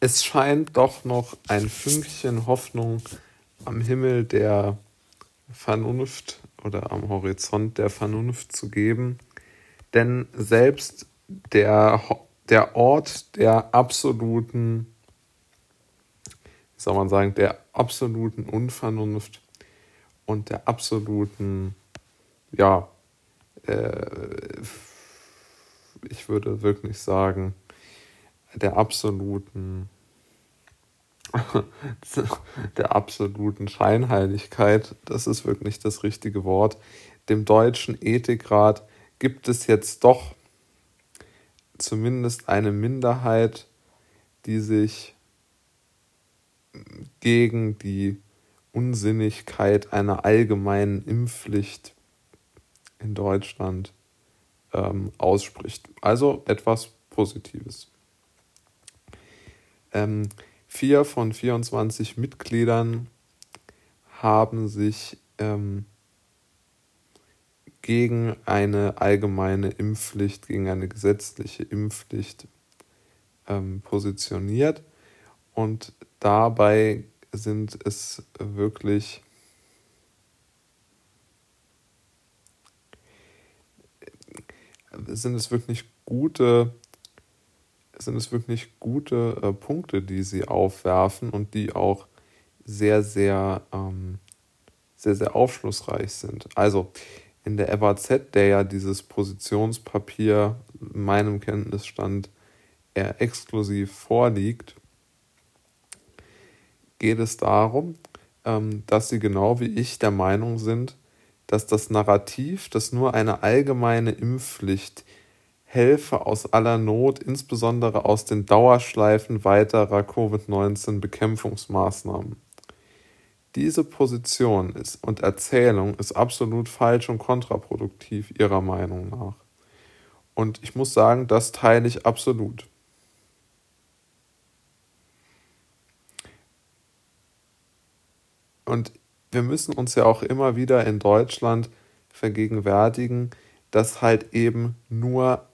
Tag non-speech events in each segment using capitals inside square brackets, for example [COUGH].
es scheint doch noch ein Fünkchen Hoffnung am Himmel der Vernunft oder am Horizont der Vernunft zu geben. Denn selbst der, der Ort der absoluten, wie soll man sagen, der absoluten Unvernunft und der absoluten, ja, äh, ich würde wirklich sagen, der absoluten [LAUGHS] der absoluten Scheinheiligkeit, das ist wirklich das richtige Wort, dem deutschen Ethikrat gibt es jetzt doch zumindest eine Minderheit, die sich gegen die Unsinnigkeit einer allgemeinen Impfpflicht in Deutschland ähm, ausspricht. Also etwas Positives. Ähm, vier von 24 Mitgliedern haben sich ähm, gegen eine allgemeine Impfpflicht, gegen eine gesetzliche Impfpflicht ähm, positioniert. Und dabei sind es wirklich sind es wirklich gute sind es wirklich gute äh, Punkte, die sie aufwerfen und die auch sehr, sehr, ähm, sehr, sehr aufschlussreich sind. Also in der FAZ, der ja dieses Positionspapier meinem Kenntnisstand eher exklusiv vorliegt, geht es darum, ähm, dass sie genau wie ich der Meinung sind, dass das Narrativ, dass nur eine allgemeine Impfpflicht helfe aus aller Not, insbesondere aus den Dauerschleifen weiterer Covid-19-Bekämpfungsmaßnahmen. Diese Position ist und Erzählung ist absolut falsch und kontraproduktiv ihrer Meinung nach. Und ich muss sagen, das teile ich absolut. Und wir müssen uns ja auch immer wieder in Deutschland vergegenwärtigen, dass halt eben nur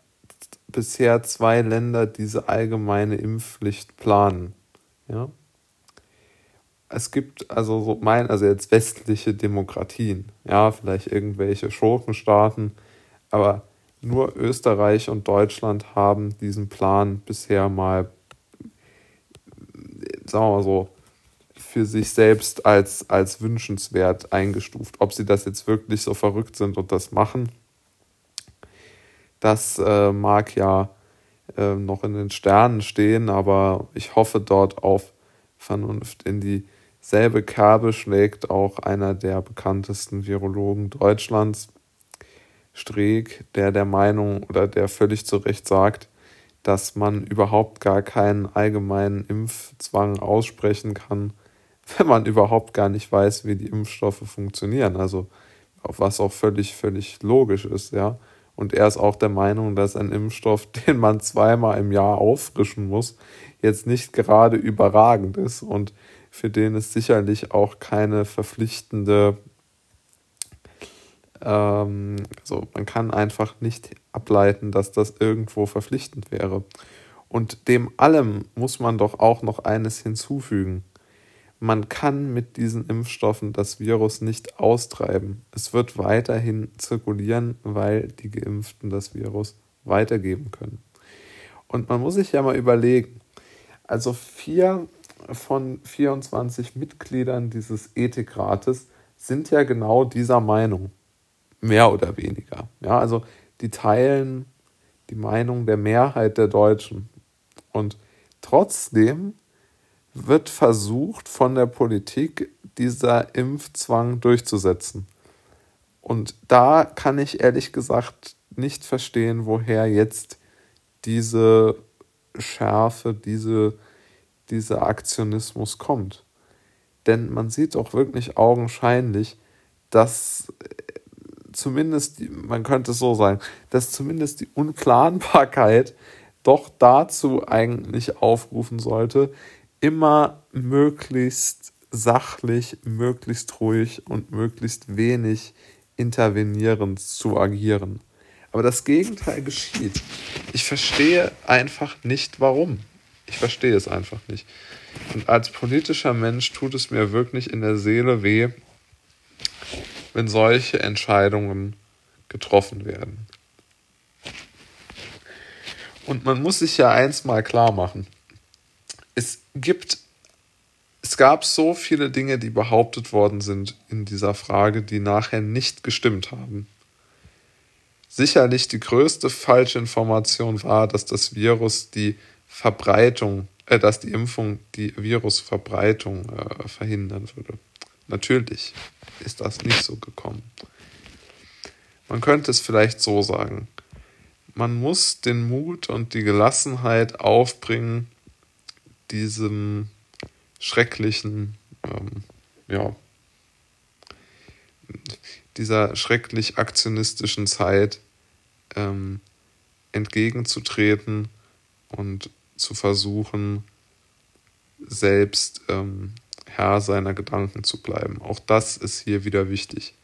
bisher zwei Länder diese allgemeine Impfpflicht planen. Ja? Es gibt also so mein, also jetzt westliche Demokratien, ja, vielleicht irgendwelche Schurkenstaaten, aber nur Österreich und Deutschland haben diesen Plan bisher mal, sagen wir mal so, für sich selbst als, als wünschenswert eingestuft. Ob sie das jetzt wirklich so verrückt sind und das machen, das äh, mag ja äh, noch in den Sternen stehen, aber ich hoffe dort auf Vernunft. In dieselbe Kerbe schlägt auch einer der bekanntesten Virologen Deutschlands, Streeck, der der Meinung oder der völlig zu Recht sagt, dass man überhaupt gar keinen allgemeinen Impfzwang aussprechen kann, [LAUGHS] wenn man überhaupt gar nicht weiß, wie die Impfstoffe funktionieren. Also was auch völlig, völlig logisch ist, ja. Und er ist auch der Meinung, dass ein Impfstoff, [LAUGHS] den man zweimal im Jahr auffrischen muss, jetzt nicht gerade überragend ist und für den es sicherlich auch keine verpflichtende, ähm, also man kann einfach nicht ableiten, dass das irgendwo verpflichtend wäre. Und dem allem muss man doch auch noch eines hinzufügen man kann mit diesen Impfstoffen das Virus nicht austreiben. Es wird weiterhin zirkulieren, weil die Geimpften das Virus weitergeben können. Und man muss sich ja mal überlegen, also vier von 24 Mitgliedern dieses Ethikrates sind ja genau dieser Meinung, mehr oder weniger. Ja, also die teilen die Meinung der Mehrheit der Deutschen. Und trotzdem wird versucht von der Politik, dieser Impfzwang durchzusetzen. Und da kann ich ehrlich gesagt nicht verstehen, woher jetzt diese Schärfe, diese, dieser Aktionismus kommt. Denn man sieht doch wirklich augenscheinlich, dass zumindest, man könnte es so sagen, dass zumindest die Unplanbarkeit doch dazu eigentlich aufrufen sollte, immer möglichst sachlich, möglichst ruhig und möglichst wenig intervenierend zu agieren. Aber das Gegenteil geschieht. Ich verstehe einfach nicht warum. Ich verstehe es einfach nicht. Und als politischer Mensch tut es mir wirklich in der Seele weh, wenn solche Entscheidungen getroffen werden. Und man muss sich ja eins mal klar machen. Gibt, es gab so viele Dinge, die behauptet worden sind in dieser Frage, die nachher nicht gestimmt haben. Sicherlich die größte Falschinformation war, dass das Virus die Verbreitung, äh, dass die Impfung die Virusverbreitung äh, verhindern würde. Natürlich ist das nicht so gekommen. Man könnte es vielleicht so sagen. Man muss den Mut und die Gelassenheit aufbringen, diesem schrecklichen, ähm, ja, dieser schrecklich aktionistischen Zeit ähm, entgegenzutreten und zu versuchen, selbst ähm, Herr seiner Gedanken zu bleiben. Auch das ist hier wieder wichtig.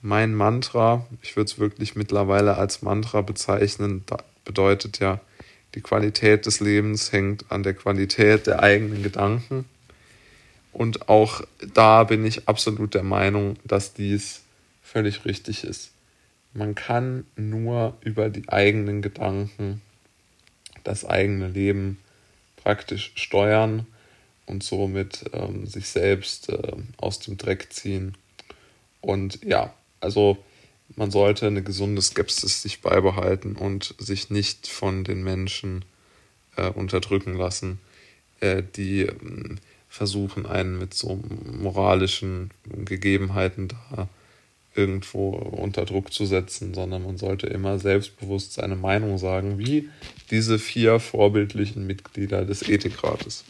Mein Mantra, ich würde es wirklich mittlerweile als Mantra bezeichnen, bedeutet ja, die Qualität des Lebens hängt an der Qualität der eigenen Gedanken. Und auch da bin ich absolut der Meinung, dass dies völlig richtig ist. Man kann nur über die eigenen Gedanken das eigene Leben praktisch steuern und somit ähm, sich selbst äh, aus dem Dreck ziehen. Und ja, also man sollte eine gesunde Skepsis sich beibehalten und sich nicht von den Menschen äh, unterdrücken lassen, äh, die ähm, versuchen, einen mit so moralischen Gegebenheiten da irgendwo unter Druck zu setzen, sondern man sollte immer selbstbewusst seine Meinung sagen, wie diese vier vorbildlichen Mitglieder des Ethikrates.